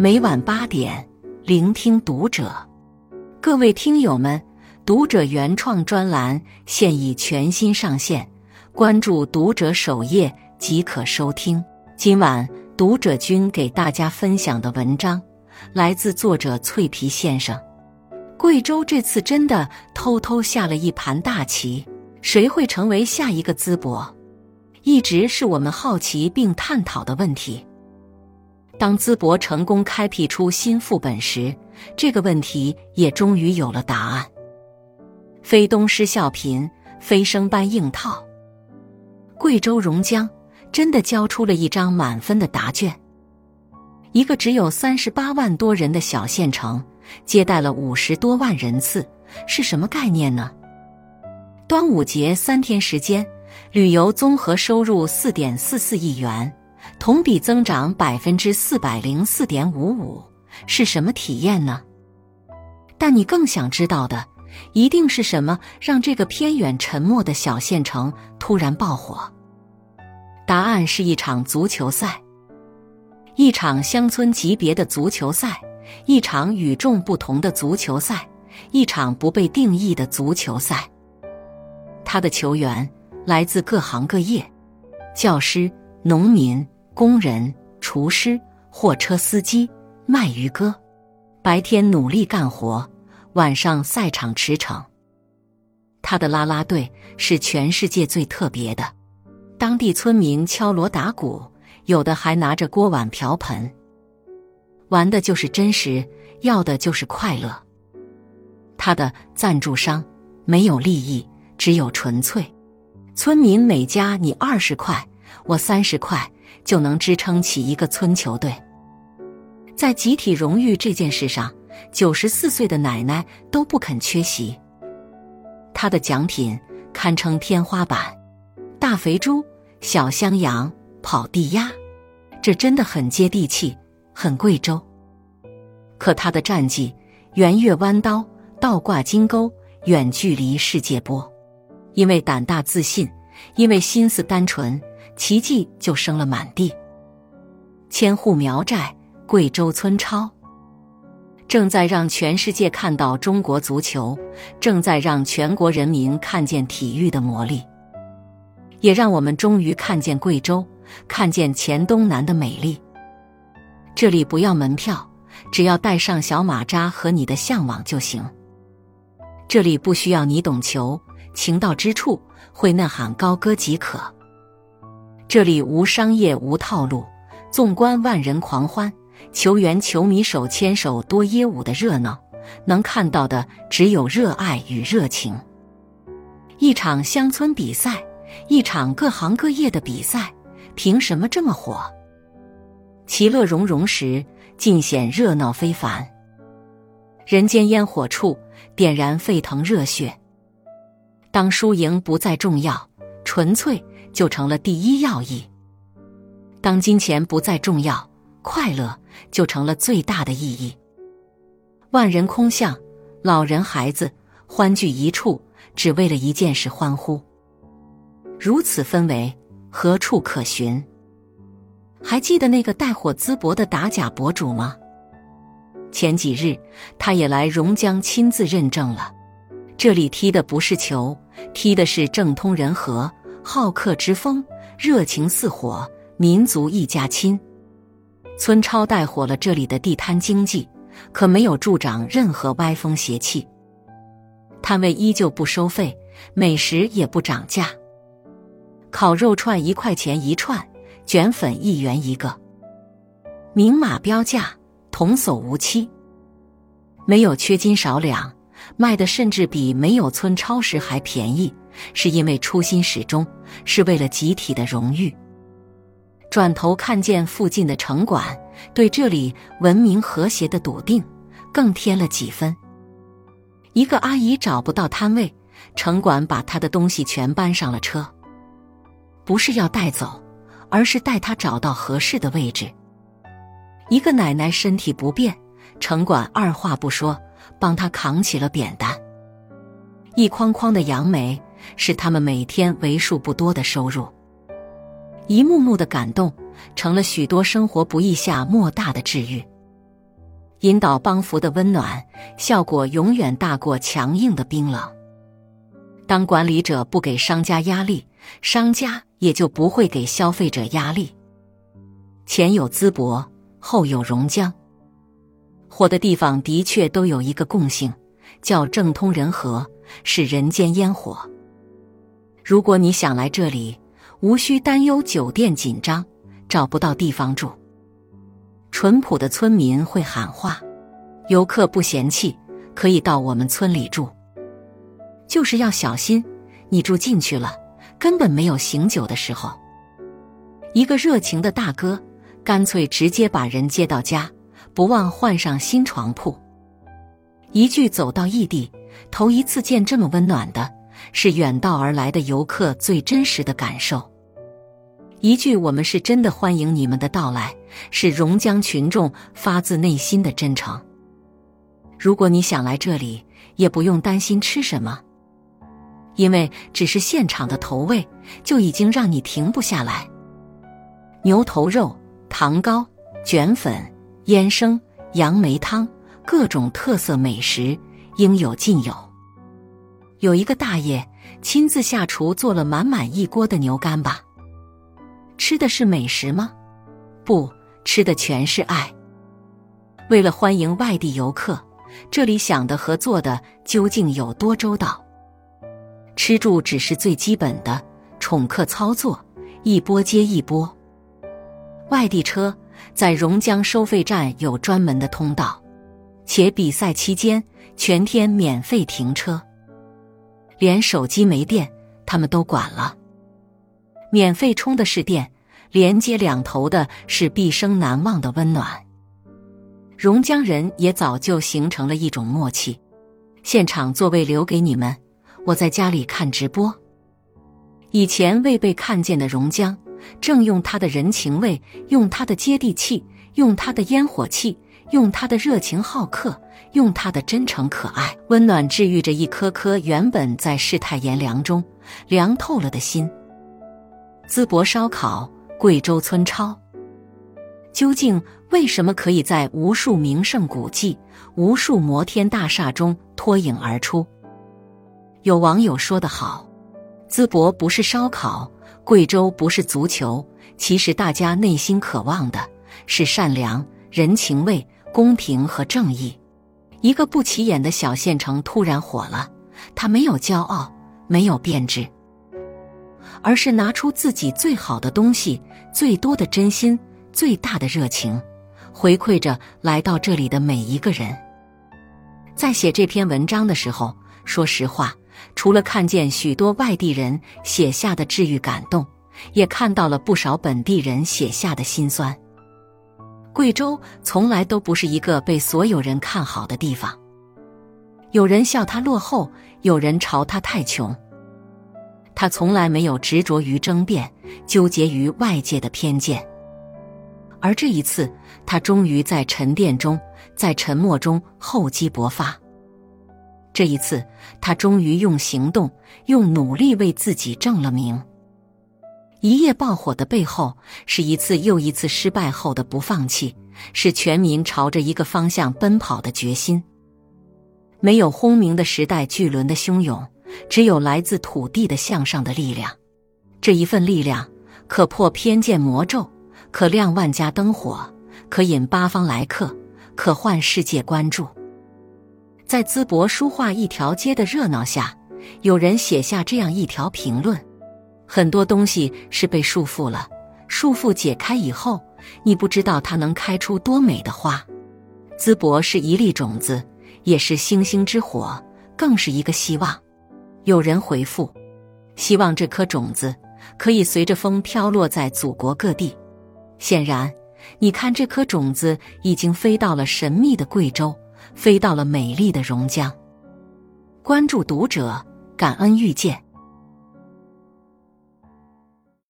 每晚八点，聆听读者。各位听友们，读者原创专栏现已全新上线，关注读者首页即可收听。今晚读者君给大家分享的文章来自作者脆皮先生。贵州这次真的偷偷下了一盘大棋，谁会成为下一个淄博？一直是我们好奇并探讨的问题。当淄博成功开辟出新副本时，这个问题也终于有了答案。非东施效颦，非生搬硬套。贵州榕江真的交出了一张满分的答卷。一个只有三十八万多人的小县城，接待了五十多万人次，是什么概念呢？端午节三天时间，旅游综合收入四点四四亿元。同比增长百分之四百零四点五五，是什么体验呢？但你更想知道的，一定是什么让这个偏远沉默的小县城突然爆火？答案是一场足球赛，一场乡村级别的足球赛，一场与众不同的足球赛，一场不被定义的足球赛。他的球员来自各行各业，教师、农民。工人、厨师、货车司机、卖鱼哥，白天努力干活，晚上赛场驰骋。他的啦啦队是全世界最特别的，当地村民敲锣打鼓，有的还拿着锅碗瓢盆，玩的就是真实，要的就是快乐。他的赞助商没有利益，只有纯粹。村民每家你二十块，我三十块。就能支撑起一个村球队。在集体荣誉这件事上，九十四岁的奶奶都不肯缺席。她的奖品堪称天花板：大肥猪、小香羊、跑地鸭，这真的很接地气，很贵州。可他的战绩，圆月弯刀、倒挂金钩，远距离世界波。因为胆大自信，因为心思单纯。奇迹就生了满地，千户苗寨，贵州村超，正在让全世界看到中国足球，正在让全国人民看见体育的魔力，也让我们终于看见贵州，看见黔东南的美丽。这里不要门票，只要带上小马扎和你的向往就行。这里不需要你懂球，情到之处会呐喊高歌即可。这里无商业无套路，纵观万人狂欢，球员球迷手牵手多耶舞的热闹，能看到的只有热爱与热情。一场乡村比赛，一场各行各业的比赛，凭什么这么火？其乐融融时，尽显热闹非凡。人间烟火处，点燃沸腾热血。当输赢不再重要，纯粹。就成了第一要义。当金钱不再重要，快乐就成了最大的意义。万人空巷，老人孩子欢聚一处，只为了一件事欢呼。如此氛围，何处可寻？还记得那个带火淄博的打假博主吗？前几日，他也来榕江亲自认证了，这里踢的不是球，踢的是政通人和。好客之风，热情似火，民族一家亲。村超带火了这里的地摊经济，可没有助长任何歪风邪气。摊位依旧不收费，美食也不涨价。烤肉串一块钱一串，卷粉一元一个，明码标价，童叟无欺，没有缺斤少两，卖的甚至比没有村超时还便宜。是因为初心始终是为了集体的荣誉。转头看见附近的城管对这里文明和谐的笃定，更添了几分。一个阿姨找不到摊位，城管把她的东西全搬上了车，不是要带走，而是带她找到合适的位置。一个奶奶身体不便，城管二话不说帮她扛起了扁担。一筐筐的杨梅。是他们每天为数不多的收入，一幕幕的感动，成了许多生活不易下莫大的治愈。引导帮扶的温暖，效果永远大过强硬的冰冷。当管理者不给商家压力，商家也就不会给消费者压力。前有淄博，后有榕江，火的地方的确都有一个共性，叫政通人和，是人间烟火。如果你想来这里，无需担忧酒店紧张，找不到地方住。淳朴的村民会喊话，游客不嫌弃，可以到我们村里住。就是要小心，你住进去了，根本没有醒酒的时候。一个热情的大哥，干脆直接把人接到家，不忘换上新床铺。一句走到异地，头一次见这么温暖的，是远道而来的游客最真实的感受。一句“我们是真的欢迎你们的到来”，是榕江群众发自内心的真诚。如果你想来这里，也不用担心吃什么。因为只是现场的投喂，就已经让你停不下来。牛头肉、糖糕、卷粉、烟生、杨梅汤，各种特色美食应有尽有。有一个大爷亲自下厨做了满满一锅的牛肝吧。吃的是美食吗？不，吃的全是爱。为了欢迎外地游客，这里想的和做的究竟有多周到？吃住只是最基本的宠客操作，一波接一波。外地车在榕江收费站有专门的通道，且比赛期间全天免费停车，连手机没电他们都管了。免费充的是电，连接两头的是毕生难忘的温暖。榕江人也早就形成了一种默契，现场座位留给你们。我在家里看直播，以前未被看见的榕江，正用他的人情味，用他的接地气，用他的烟火气，用他的热情好客，用他的真诚可爱，温暖治愈着一颗颗原本在世态炎凉中凉透了的心。淄博烧烤，贵州村超，究竟为什么可以在无数名胜古迹、无数摩天大厦中脱颖而出？有网友说得好：“淄博不是烧烤，贵州不是足球，其实大家内心渴望的是善良、人情味、公平和正义。”一个不起眼的小县城突然火了，他没有骄傲，没有变质，而是拿出自己最好的东西、最多的真心、最大的热情，回馈着来到这里的每一个人。在写这篇文章的时候，说实话。除了看见许多外地人写下的治愈感动，也看到了不少本地人写下的辛酸。贵州从来都不是一个被所有人看好的地方，有人笑他落后，有人嘲他太穷。他从来没有执着于争辩，纠结于外界的偏见。而这一次，他终于在沉淀中，在沉默中厚积薄发。这一次，他终于用行动、用努力为自己正了名。一夜爆火的背后，是一次又一次失败后的不放弃，是全民朝着一个方向奔跑的决心。没有轰鸣的时代巨轮的汹涌，只有来自土地的向上的力量。这一份力量，可破偏见魔咒，可亮万家灯火，可引八方来客，可换世界关注。在淄博书画一条街的热闹下，有人写下这样一条评论：很多东西是被束缚了，束缚解开以后，你不知道它能开出多美的花。淄博是一粒种子，也是星星之火，更是一个希望。有人回复：希望这颗种子可以随着风飘落在祖国各地。显然，你看这颗种子已经飞到了神秘的贵州。飞到了美丽的榕江。关注读者，感恩遇见。